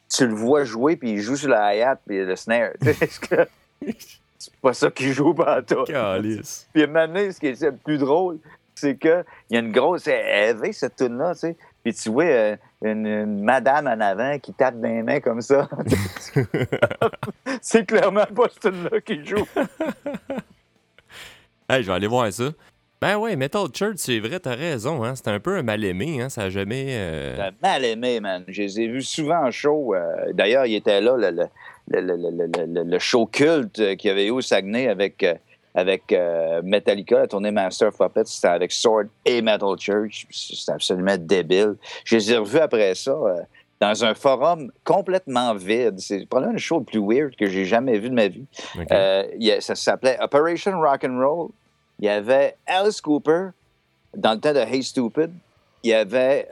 tu le vois jouer, puis il joue sur la hi-hat, puis le snare. [LAUGHS] [LAUGHS] c'est pas ça qui joue toi. Calice. Puis maintenant, ce qui est le plus drôle, c'est qu'il y a une grosse éveille, cette tune-là, tu sais. Puis tu vois euh, une, madame en avant qui tape dans les mains comme ça. [LAUGHS] c'est clairement pas cette tune-là qui joue. [LAUGHS] hey, je vais aller voir ça. Ben ouais, Metal Church, c'est vrai, t'as raison, hein. C'est un peu un mal-aimé, hein. Ça a jamais. Euh... mal-aimé, man. Je les ai vus souvent en show. Euh, d'ailleurs, il était là, le, le, show culte qu'il y avait eu au Saguenay avec, euh, avec euh, Metallica, la tournée Master of Puppets, c'était avec Sword et Metal Church. C'était absolument débile. Je les ai revus après ça euh, dans un forum complètement vide. C'est probablement le show le plus weird que j'ai jamais vu de ma vie. ça s'appelait Operation Rock and Roll. Il y avait Alice Cooper dans le temps de Hey Stupid. Il y avait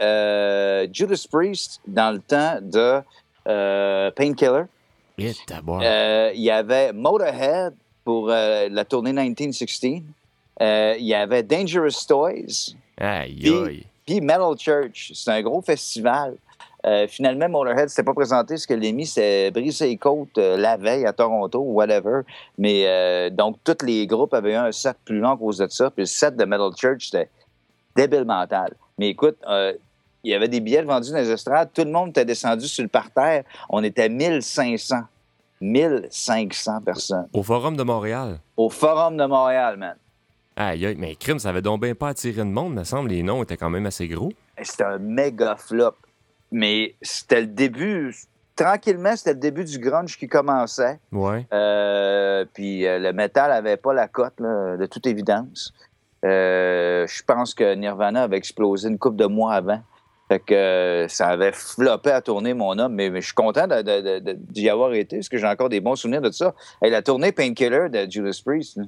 Judas Priest dans le temps de Painkiller. Euh, il y avait Motorhead pour euh, la tournée 1916. Euh, il y avait Dangerous Toys. Aïe, Puis Metal Church. C'est un gros festival. finalement, Motorhead s'était pas présenté parce que l'émis s'est brisé les côtes la veille à Toronto ou whatever. Mais donc, tous les groupes avaient eu un set plus long à cause de ça. Puis le set de Metal Church, c'était débile mental. Mais écoute, il y avait des billets vendus dans les estrades. Tout le monde était descendu sur le parterre. On était 1500. 1500 personnes. Au Forum de Montréal? Au Forum de Montréal, man. Aïe, mais crime, ça avait donc bien pas attiré de monde, me semble. Les noms étaient quand même assez gros. C'était un méga flop. Mais c'était le début. Tranquillement, c'était le début du grunge qui commençait. Ouais. Euh, puis euh, le métal avait pas la cote, de toute évidence. Euh, je pense que Nirvana avait explosé une couple de mois avant. Fait que euh, ça avait floppé à tourner, mon homme, mais, je suis content d'y avoir été, parce que j'ai encore des bons souvenirs de ça. Et la tournée Painkiller de Judas Priest.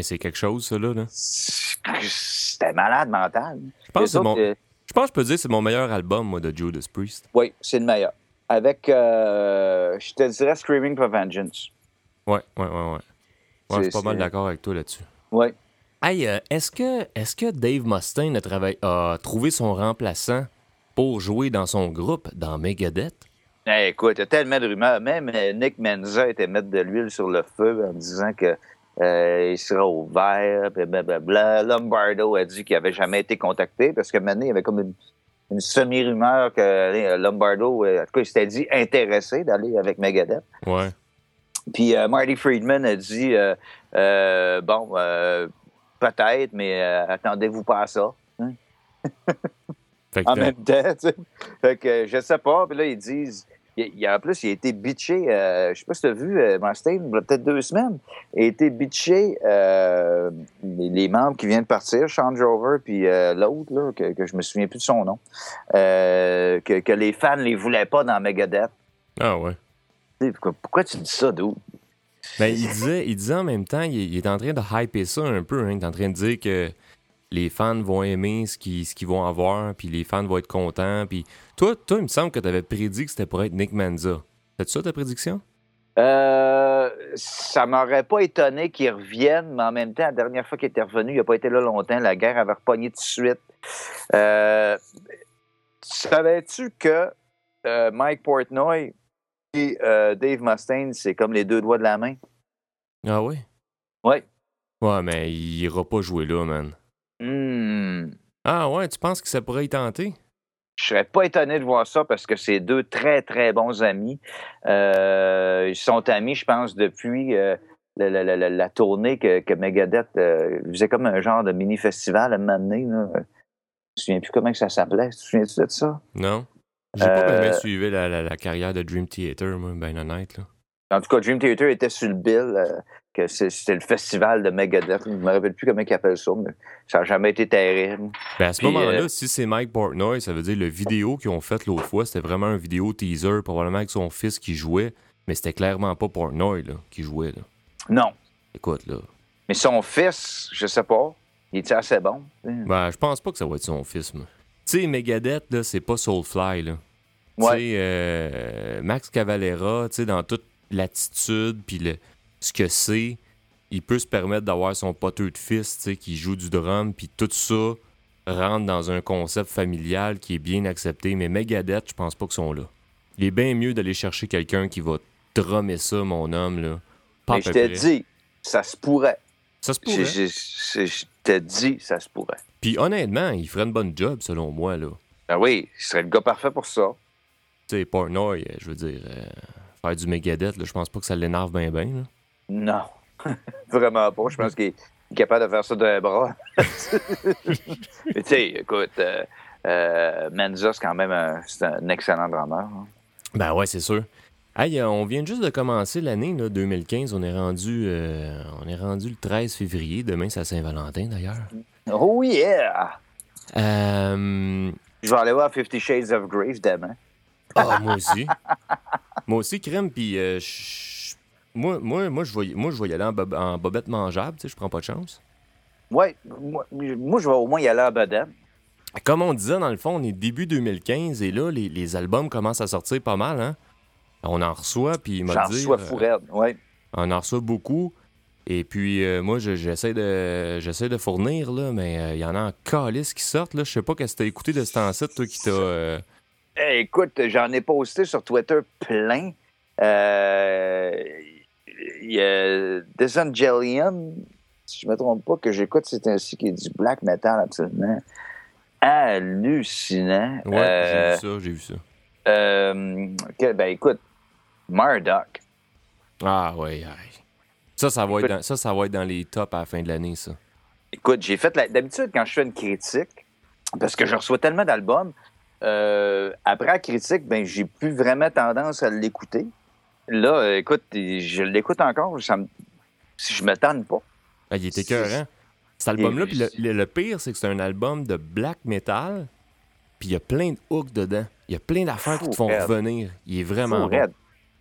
c'est quelque chose, ça, là. C'était malade mental. Je pense, que je pense que je peux dire que c'est mon meilleur album, moi, de Judas Priest. Oui, c'est le meilleur. Avec, euh, je te dirais, Screaming for Vengeance. Ouais, ouais, ouais, ouais. je suis pas mal d'accord avec toi là-dessus. Oui. Hey, euh, est-ce que, est que Dave Mustaine a, a trouvé son remplaçant? Pour jouer dans son groupe, dans Megadeth? Eh, écoute, il y a tellement de rumeurs. Même euh, Nick Menza était mettre de l'huile sur le feu en disant que euh, il serait ouvert, blablabla. Lombardo a dit qu'il n'avait jamais été contacté parce que maintenant, il y avait comme une, semi-rumeur que euh, Lombardo, en tout cas, il s'était dit intéressé d'aller avec Megadeth. Ouais. Puis Marty Friedman a dit bon, peut-être, mais attendez-vous pas à ça. Hein? [LAUGHS] en même temps, tu sais. Fait que je sais pas. Puis là, ils disent il, en plus, il a été bitché, euh, je sais pas si tu as vu, euh, Mustaine, il y a peut-être deux semaines, il a été bitché euh, les, membres qui viennent de partir, Sean Jover, puis l'autre, que, que, je me souviens plus de son nom, que, les fans ne les voulaient pas dans Megadeth. Ah ouais. Pourquoi, tu dis ça, d'où? Ben, il disait, il disait en même temps, il, est en train de hyper ça un peu. Hein, il est en train de dire que les fans vont aimer ce qu'ils vont avoir, puis les fans vont être contents. Puis toi, toi, il me semble que tu avais prédit que c'était pour être Nick Manza. C'est ça ta prédiction? Euh, ça m'aurait pas étonné qu'il revienne, mais en même temps, la dernière fois qu'il était revenu, il n'a pas été là longtemps. La guerre avait repogné tout de suite. Euh, savais-tu que euh, Mike Portnoy et euh, Dave Mustaine, c'est comme les deux doigts de la main? Ah oui? Oui. Ouais, mais il ira pas jouer là, man. Hmm. Ah ouais, tu penses que ça pourrait y tenter? Je serais pas étonné de voir ça parce que c'est deux très, très bons amis. Euh, ils sont amis, je pense, depuis euh, la, tournée que, Megadeth euh, faisait comme un genre de mini-festival à un moment donné. Là. Je me souviens plus comment ça s'appelait. Tu te souviens-tu de ça? Non. J'ai pas bien suivi la, carrière de Dream Theater, moi, ben honnête. Là. En tout cas, Dream Theater était sur le bill que c'était le festival de Megadeth. Je me rappelle plus comment ils appellent ça, mais ça n'a jamais été terrible. Ben à ce moment-là, euh, si c'est Mike Portnoy, ça veut dire le vidéo qu'ils ont fait l'autre fois, c'était vraiment un vidéo teaser, probablement avec son fils qui jouait, mais c'était clairement pas Portnoy là, qui jouait. Là. Non. Écoute, là. Mais son fils, je sais pas, il était assez bon? Ben, je pense pas que ça va être son fils, moi. Tu sais, Megadeth, là, c'est pas Soulfly, là. Ouais. Tu sais, euh, Max Cavalera, tu sais, dans toute l'attitude, puis le ce que c'est, il peut se permettre d'avoir son poteux de fils qui joue du drum, puis tout ça rentre dans un concept familial qui est bien accepté. Mais Megadeth, je pense pas qu'ils sont là. Il est bien mieux d'aller chercher quelqu'un qui va drummer ça, mon homme. Là. Mais je t'ai dit, ça se pourrait. Ça se pourrait. Je, t'ai dit, ça se pourrait. Puis honnêtement, il ferait une bonne job, selon moi. Là. Ben oui, il serait le gars parfait pour ça. Tu sais, Portnoy, je veux dire, euh, faire du Megadeth, je pense pas que ça l'énerve bien, bien. Non, [LAUGHS] vraiment pas. Je pense qu'il est capable de faire ça d'un bras. [LAUGHS] Mais tu sais, écoute, euh, euh, Menza, c'est quand même un, un excellent drummer. Hein. Ben ouais, c'est sûr. Hey, euh, on vient juste de commencer l'année 2015. On est rendu on est rendu le 13 février. Demain, c'est Saint-Valentin d'ailleurs. Oh yeah! Je vais aller voir Fifty Shades of Grey demain. Ah, moi aussi. [LAUGHS] moi aussi, crème, puis moi, moi, moi, je vais, moi, je vais y aller en, bobette mangeable, tu sais, je prends pas de chance. Oui, moi, moi, je vais au moins y aller en bobette. Comme on disait, dans le fond, on est début 2015 et là, les, albums commencent à sortir pas mal, hein? On en reçoit, puis il m'a dit... J'en reçois euh, oui. On en reçoit beaucoup. Et puis, euh, moi, j'essaie de, j'essaie de fournir, là, mais euh, il y en a en calice qui sortent, là. Je sais pas qu'est-ce que t'as écouté de cet ancêtre, toi, qui t'a... Eh, écoute, j'en ai posté sur Twitter plein. Euh, il y a Desangelian, si je ne me trompe pas, que j'écoute, c'est ainsi qui est du black metal absolument hallucinant. Ouais, j'ai vu euh, ça, j'ai vu ça. Euh, ben écoute, Murdoch. Ah oui, ça, ça va, être dans, ça, ça va être dans les tops à la fin de l'année, ça. Écoute, j'ai fait d'habitude quand je fais une critique, parce que je reçois tellement d'albums, euh, après la critique, ben j'ai plus vraiment tendance à l'écouter. Là, écoute, je l'écoute encore, ça me... je me tanne pas. Ah, il était écœurant. Cet album-là, puis le, pire, c'est que c'est un album de black metal, puis il y a plein de hooks dedans. Il y a plein d'affaires qui te font revenir. Il est vraiment bon.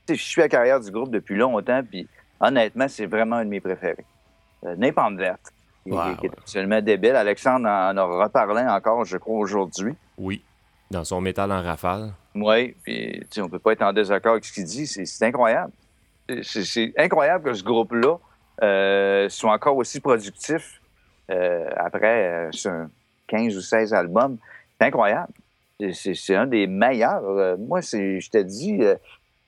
Je suis à la carrière du groupe depuis longtemps, puis honnêtement, c'est vraiment un de mes préférés. Euh, verte. Il, est absolument débile. Alexandre en, a reparlé encore, je crois, aujourd'hui. Oui, dans son métal en rafale. Oui, puis on peut pas être en désaccord avec ce qu'il dit. C'est incroyable. C'est incroyable que ce groupe-là euh, soit encore aussi productif euh, après 15 euh, ou 16 albums. C'est incroyable. C'est un des meilleurs. moi, je te dis,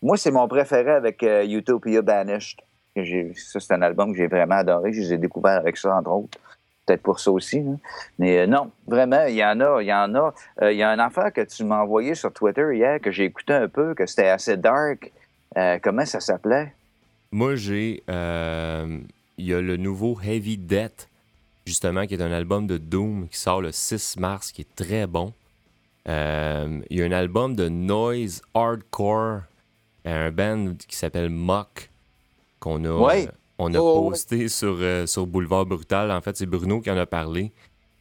moi, c'est mon préféré avec Utopia Banished. Ça, c'est un album que j'ai vraiment adoré. Je les ai découverts avec ça, entre autres peut-être pour ça aussi. Mais euh, non, vraiment, il y en a, il y en a. Euh, il y a une affaire que tu m'as envoyé sur Twitter hier que j'ai écouté un peu, que c'était assez dark. Euh, comment ça s'appelait? Moi, j'ai. Il y a le nouveau Heavy Death, justement, qui est un album de Doom qui sort le 6 mars, qui est très bon. il y a un album de noise hardcore un band qui s'appelle Mock, qu'on a, Ouais. On a Oh, ouais. posté sur, euh, sur Boulevard Brutal. En fait, c'est Bruno qui en a parlé.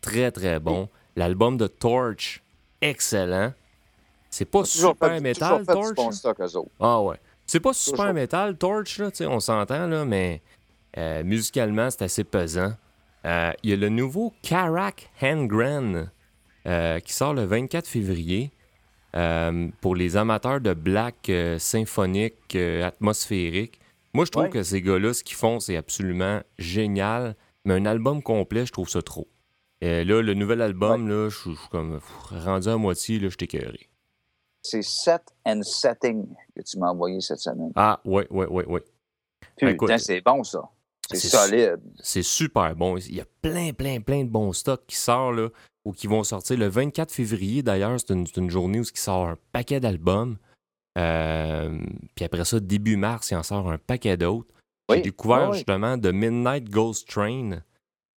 Très, très bon. L'album de Torch, excellent. C'est pas super métal, Torch. bon stock. Ah ouais. C'est pas super métal, Torch, là, tu sais, on s'entend, là, mais euh, musicalement, c'est assez pesant. Euh, Il y a le nouveau Karak Handgren qui sort le 24 février pour les amateurs de black symphonique, atmosphérique. Moi, je trouve Ouais. que ces gars-là, ce qu'ils font, c'est absolument génial, mais un album complet, je trouve ça trop. Euh, là, le nouvel album, là, je suis comme rendu à moitié, là, je suis écœuré. C'est Set and Setting que tu m'as envoyé cette semaine. Ah, ouais, ouais, ouais, ouais. Putain, écoute, c'est bon, ça. C'est solide. C'est super bon. Il y a plein, plein, plein de bons stocks qui sortent là, ou qui vont sortir le 24 février. D'ailleurs, c'est une, c'est une journée où il sort un paquet d'albums. Euh, puis après ça, début mars, il en sort un paquet d'autres. J'ai Oui. découvert oui. justement The Midnight Ghost Train.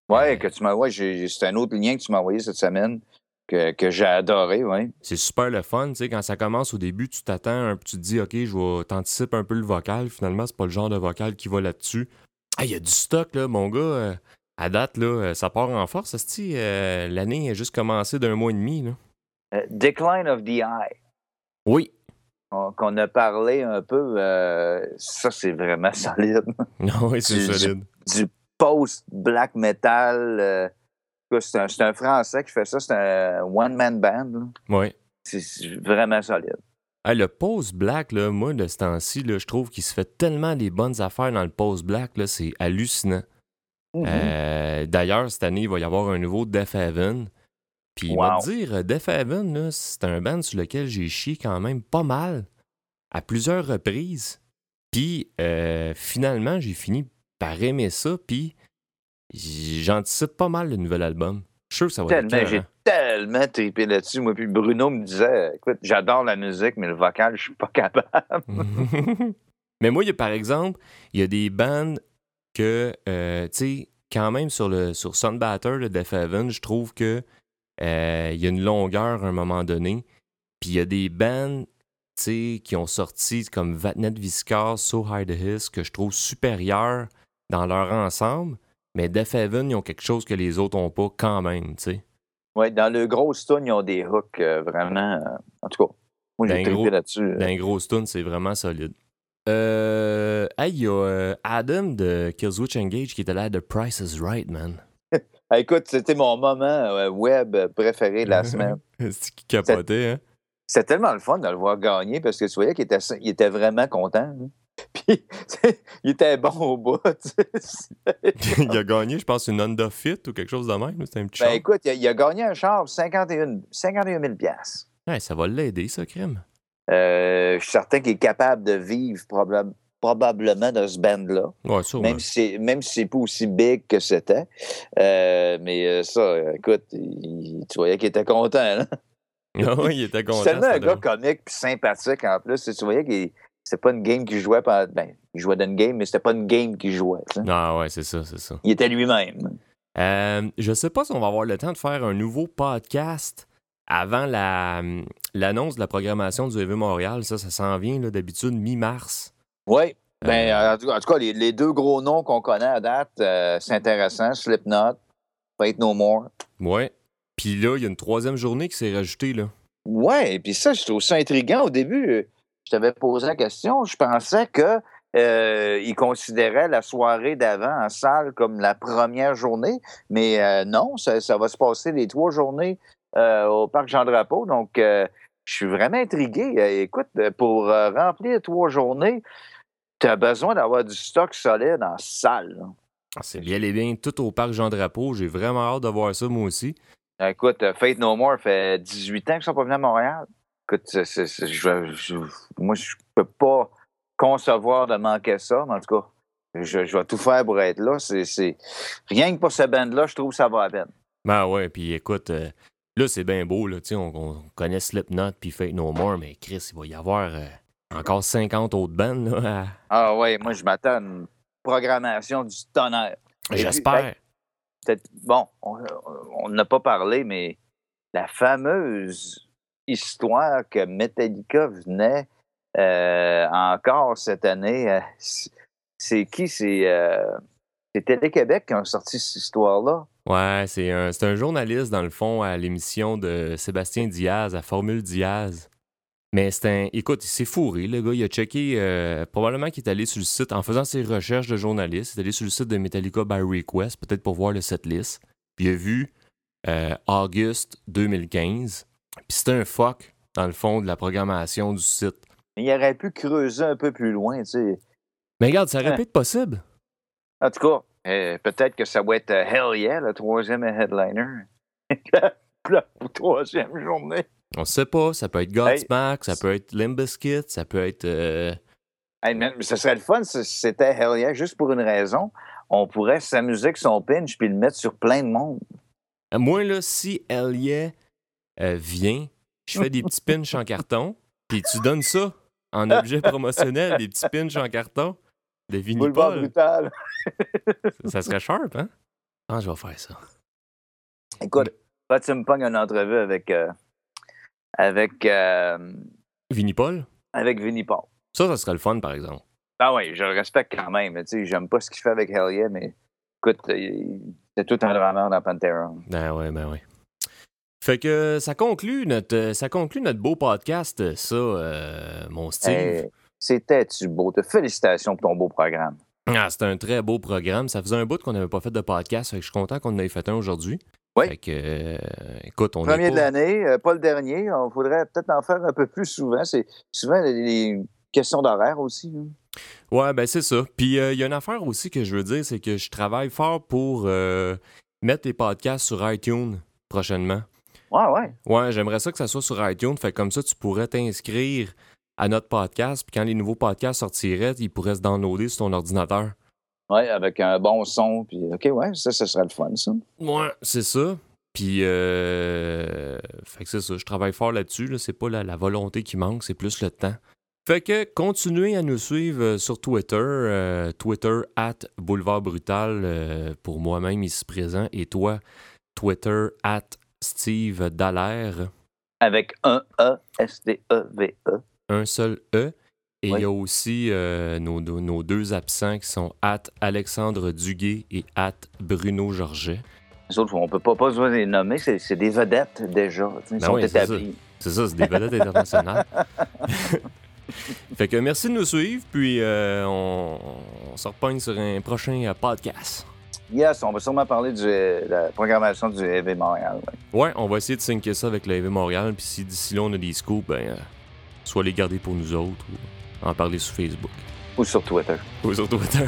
Ouais, que tu m'as. Ouais, c'est un autre lien que tu m'as envoyé cette semaine que, que j'ai adoré. C'est super le fun, tu sais, quand ça commence au début, tu t'attends, un peu, tu te dis, OK, je vais t'anticiper un peu le vocal. Finalement, c'est pas le genre de vocal qui va là-dessus. Ah, il y a du stock, là, mon gars. euh, à date, là, euh, ça part en force, esti, euh, L'année a juste commencé d'un mois et demi, là. Decline of the Eye, Oui. Qu'on a parlé un peu, euh, ça, c'est vraiment [LAUGHS] solide. oui, c'est solide. Du post-black metal. euh, c'est un, un Français qui fait ça, c'est un one-man band. là. Oui. C'est vraiment solide. Le post-black, moi, de ce temps-ci, je trouve qu'il se fait tellement des bonnes affaires dans le post-black, c'est hallucinant. Mhm. Euh, D'ailleurs, cette année, il va y avoir un nouveau Death Heaven. Puis, il va Wow. te dire, euh, Death Heaven, là, c'est un band sur lequel j'ai chié quand même pas mal, à plusieurs reprises. Puis, euh, finalement, j'ai fini par aimer ça, puis j'anticipe pas mal le nouvel album. Je suis sûr que ça va être Tellement, j'ai tellement trippé là-dessus. Moi, puis Bruno me disait écoute, j'adore la musique, mais le vocal, je suis pas capable. [LAUGHS] [LAUGHS] Mais moi, il y a par exemple, il y a des bandes que, euh, tu sais, quand même sur le sur Sunbatter de Death Heaven, je trouve que euh, il y a une longueur à un moment donné. Puis il y a des sais, qui ont sorti comme Vatnet Viscars, So High the Hiss, que je trouve supérieurs dans leur ensemble. Mais Death Heaven, ils ont quelque chose que les autres ont pas quand même, sais. Oui, dans le gros stun, ils ont des hooks euh, vraiment. euh, en tout cas, moi, j'ai un gros- là-dessus. D'un gros stun, c'est vraiment solide. Euh, hey, il y a Adam de Killswitch Engage qui était là de Price is Right, man. Ah, écoute, c'était mon moment euh, web préféré de la [LAUGHS] semaine. C'est qui capotait, hein? C'était tellement le fun de le voir gagner parce que tu voyais qu'il était, il était vraiment content. hein. [LAUGHS] Puis, il était bon au bout. [LAUGHS] il a gagné, je pense, une Honda Fit ou quelque chose de même. C'était un petit Ben char. écoute, il a, il a gagné un char pour 51, 51 000 piastres. Ouais, ça va l'aider, ça, crime. Euh, Je suis certain qu'il est capable de vivre probab- probablement de ce band-là. Ouais. Même si, c'est- même si c'est pas aussi big que c'était. Euh, mais euh, ça, écoute, il- tu voyais qu'il était content. Là. [LAUGHS] Ah ouais, il était content. C'est tellement un gars comique puis sympathique en plus. Tu voyais que c'était pas une game qu'il jouait. Pendant, ben, il jouait dans une game, mais c'était pas une game qu'il jouait. Ah ouais, c'est ça, c'est ça. Il était lui-même. Euh, je sais pas si on va avoir le temps de faire un nouveau podcast avant la, l'annonce de la programmation du EV Montréal. Ça, ça s'en vient d'habitude mi-mars. Oui. Ben, Euh, en, tout, cas, les, les deux gros noms qu'on connaît à date, euh, c'est intéressant. Slipknot, Fate No More. Ouais. Puis là, il y a une troisième journée qui s'est rajoutée, là. Et puis ça, je trouve ça intriguant. Au début, euh, je t'avais posé la question, je pensais que euh, ils considéraient la soirée d'avant en salle comme la première journée, mais euh, non, ça, ça va se passer les trois journées euh, au Parc Jean-Drapeau. Donc, euh, je suis vraiment intrigué. Euh, écoute, euh, pour euh, remplir trois journées, tu as besoin d'avoir du stock solide en salle. Ah, C'est bien et bien tout au parc Jean-Drapeau. J'ai vraiment hâte de voir ça, moi aussi. Écoute, euh, Fate No More fait 18 ans qu'ils sont pas venus à Montréal. Écoute, c'est- c'est- c'est- je- je- moi, je peux pas concevoir de manquer ça, mais en tout cas, je, je vais tout faire pour être là. C'est, Rien que pour ce band-là, je trouve que ça va à peine. Ben ouais, puis écoute, euh, là, c'est bien beau, là. On, on connaît Slipknot puis Fate No More, mais Chris, il va y avoir euh, encore 50 autres bandes, là. à- Ah ouais, moi, je m'attends à une programmation du tonnerre. J'espère. peut-être- bon, on n'a pas parlé, mais la fameuse histoire que Metallica venait euh, encore cette année. Euh, c'est qui? C'est euh, Télé-Québec qui a sorti cette histoire-là. Ouais, c'est un, c'est un journaliste, dans le fond, à l'émission de Sébastien Diaz, à Formule Diaz. Mais c'est un. Écoute, il s'est fourré, le gars. Il a checké. euh, probablement qu'il est allé sur le site, en faisant ses recherches de journaliste, il est allé sur le site de Metallica by Request, peut-être pour voir le setlist. Puis il a vu euh, August 2015. Puis c'était un fuck, dans le fond, de la programmation du site. Il aurait pu creuser un peu plus loin, tu sais. Mais regarde, ça aurait pu être possible. En tout cas, euh, peut-être que ça va être Hell Yeah, le troisième headliner. [LAUGHS] la troisième journée. On sait pas. Ça peut être Godsmack, ça peut être Limp Bizkit, ça peut être. euh, Hey, man, mais ce serait le fun si c'était Hell Yeah, juste pour une raison. On pourrait s'amuser avec son pinch puis le mettre sur plein de monde. Moi, là, si Elia euh, vient, je fais des petits pinches en carton, puis tu donnes ça en objet promotionnel, des petits pinches en carton de Boulevard brutal. Ça serait sharp, hein? Ah, je vais faire ça. Écoute, quand tu me pognes une entrevue avec, euh, avec, euh, Vinipol? avec Vinnie Paul. Ça, ça serait le fun, par exemple. Ah oui, je le respecte quand même. Tu sais, j'aime pas ce qu'il fait avec Hell Yeah, mais écoute, c'est tout un drama dans Pantera. Ben ouais, ben ouais. Fait que ça conclut notre, ça conclut notre beau podcast, ça, euh, mon Steve. Hey, C'était-tu beau? Te félicitations pour ton beau programme. Ah, c'était un très beau programme. Ça faisait un bout qu'on n'avait pas fait de podcast, fait que je suis content qu'on en ait fait un aujourd'hui. Oui. Fait que, euh, écoute, on Premier est de l'année, euh, pas le dernier. On faudrait peut-être en faire un peu plus souvent. C'est souvent les, les questions d'horaire aussi. hein. Ouais, ben c'est ça. Puis euh, il y a une affaire aussi que je veux dire, c'est que je travaille fort pour euh, mettre les podcasts sur iTunes prochainement. Ouais, ouais. Ouais, j'aimerais ça que ça soit sur iTunes. Fait comme ça, tu pourrais t'inscrire à notre podcast. Puis quand les nouveaux podcasts sortiraient, ils pourraient se downloader sur ton ordinateur. Ouais, avec un bon son. Puis, OK, ouais, ça, ce serait le fun, ça. Ouais, c'est ça. Puis, euh, fait que c'est ça. Je travaille fort là-dessus. Là. C'est pas la, la volonté qui manque, c'est plus le temps. Fait que continuez à nous suivre euh, sur Twitter. euh, Twitter at Boulevard Brutal euh, pour moi-même ici présent. Et toi, Twitter at Steve Dallaire. Avec un E, S-T-E-V-E. Un seul E. Et il y a aussi euh, nos, deux absents qui sont at Alexandre Duguay et at Bruno Georget. Les autres, on peut pas, pas besoin de les nommer. C'est des vedettes déjà. Ils Ben sont oui, c'est établis. C'est ça, c'est des vedettes internationales. [LAUGHS] fait que merci de nous suivre, puis euh, on, on se repogne sur un prochain euh, podcast. Yes, on va sûrement parler de la programmation du EV Montréal. ouais. Ouais, on va essayer de syncer ça avec le EV Montréal, puis si d'ici là on a des scoops, ben, euh, soit les garder pour nous autres ou en parler sur Facebook. Ou sur Twitter. Ou sur Twitter.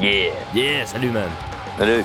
Yeah! Yeah! Salut, man! Salut!